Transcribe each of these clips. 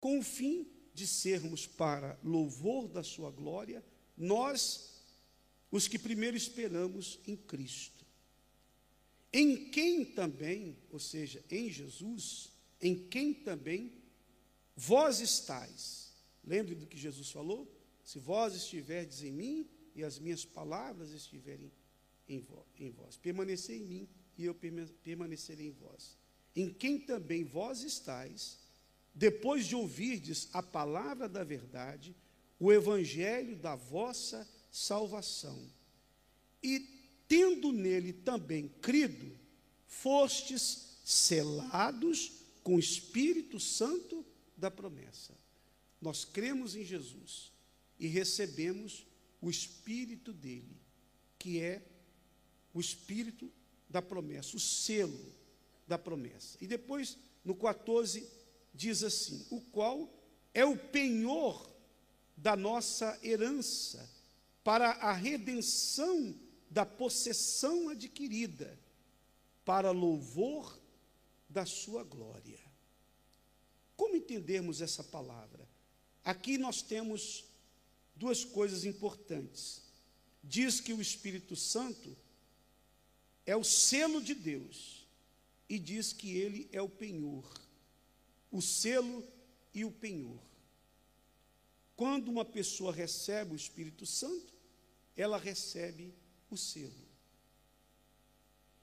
com o fim de sermos para louvor da sua glória, nós, os que primeiro esperamos em Cristo. Em quem também, ou seja, em Jesus, em quem também vós estáis. Lembre do que Jesus falou? Se vós estiverdes em mim e as minhas palavras estiverem em vós, permanecer em mim e eu permanecerei em vós. Em quem também vós estáis, depois de ouvirdes a palavra da verdade, o evangelho da vossa salvação, e tendo nele também crido, fostes selados com o Espírito Santo da promessa. Nós cremos em Jesus e recebemos o Espírito dele, que é o Espírito da promessa, o selo da promessa. E depois, no 14, diz assim: o qual é o penhor da nossa herança para a redenção da possessão adquirida, para louvor da sua glória. Como entendermos essa palavra? Aqui nós temos duas coisas importantes. Diz que o Espírito Santo é o selo de Deus e diz que ele é o penhor o selo e o penhor. Quando uma pessoa recebe o Espírito Santo, ela recebe o selo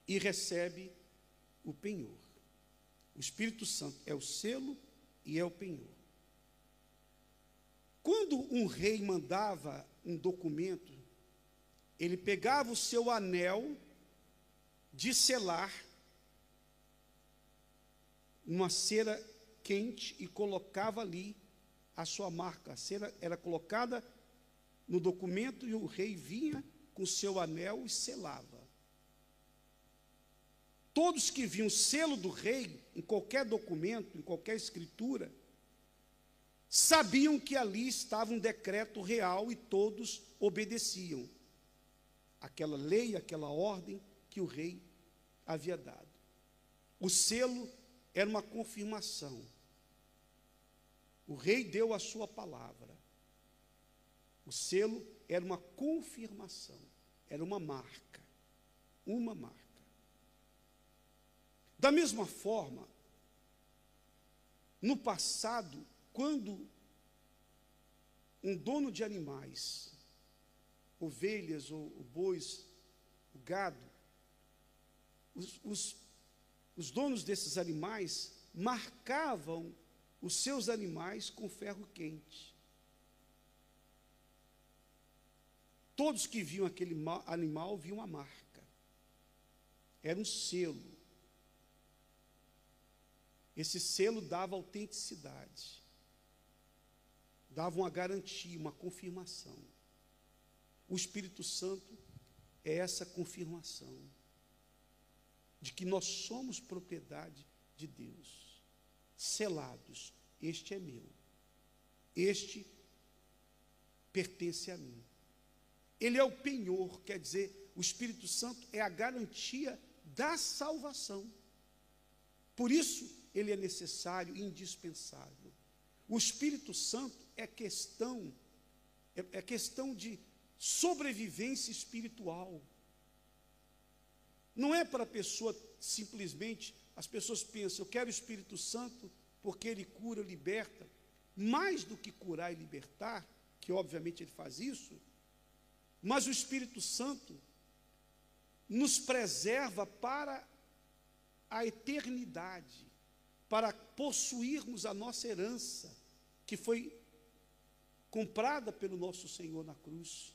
e recebe o penhor. O Espírito Santo é o selo e é o penhor. Quando um rei mandava um documento, ele pegava o seu anel de selar, uma cera quente e colocava ali a sua marca. A cera era colocada no documento e o rei vinha com seu anel e selava. Todos que viam o selo do rei em qualquer documento, em qualquer escritura, sabiam que ali estava um decreto real e todos obedeciam aquela lei, aquela ordem que o rei havia dado. O selo era uma confirmação o rei deu a sua palavra. O selo era uma confirmação, era uma marca. Uma marca. Da mesma forma, no passado, quando um dono de animais, ovelhas ou, bois, o gado, os, os, os donos desses animais marcavam os seus animais com ferro quente. Todos que viam aquele animal viam a marca. Era um selo. Esse selo dava autenticidade, dava uma garantia, uma confirmação. O Espírito Santo é essa confirmação de que nós somos propriedade de Deus selados: Este é meu, este pertence a mim. Ele é o penhor, quer dizer, o Espírito Santo é a garantia da salvação. Por isso, ele é necessário indispensável. O Espírito Santo é questão, é, é questão de sobrevivência espiritual. Não é para a pessoa simplesmente as pessoas pensam, eu quero o Espírito Santo porque ele cura, liberta. Mais do que curar e libertar, que obviamente ele faz isso, mas o Espírito Santo nos preserva para a eternidade, para possuirmos a nossa herança, que foi comprada pelo nosso Senhor na cruz.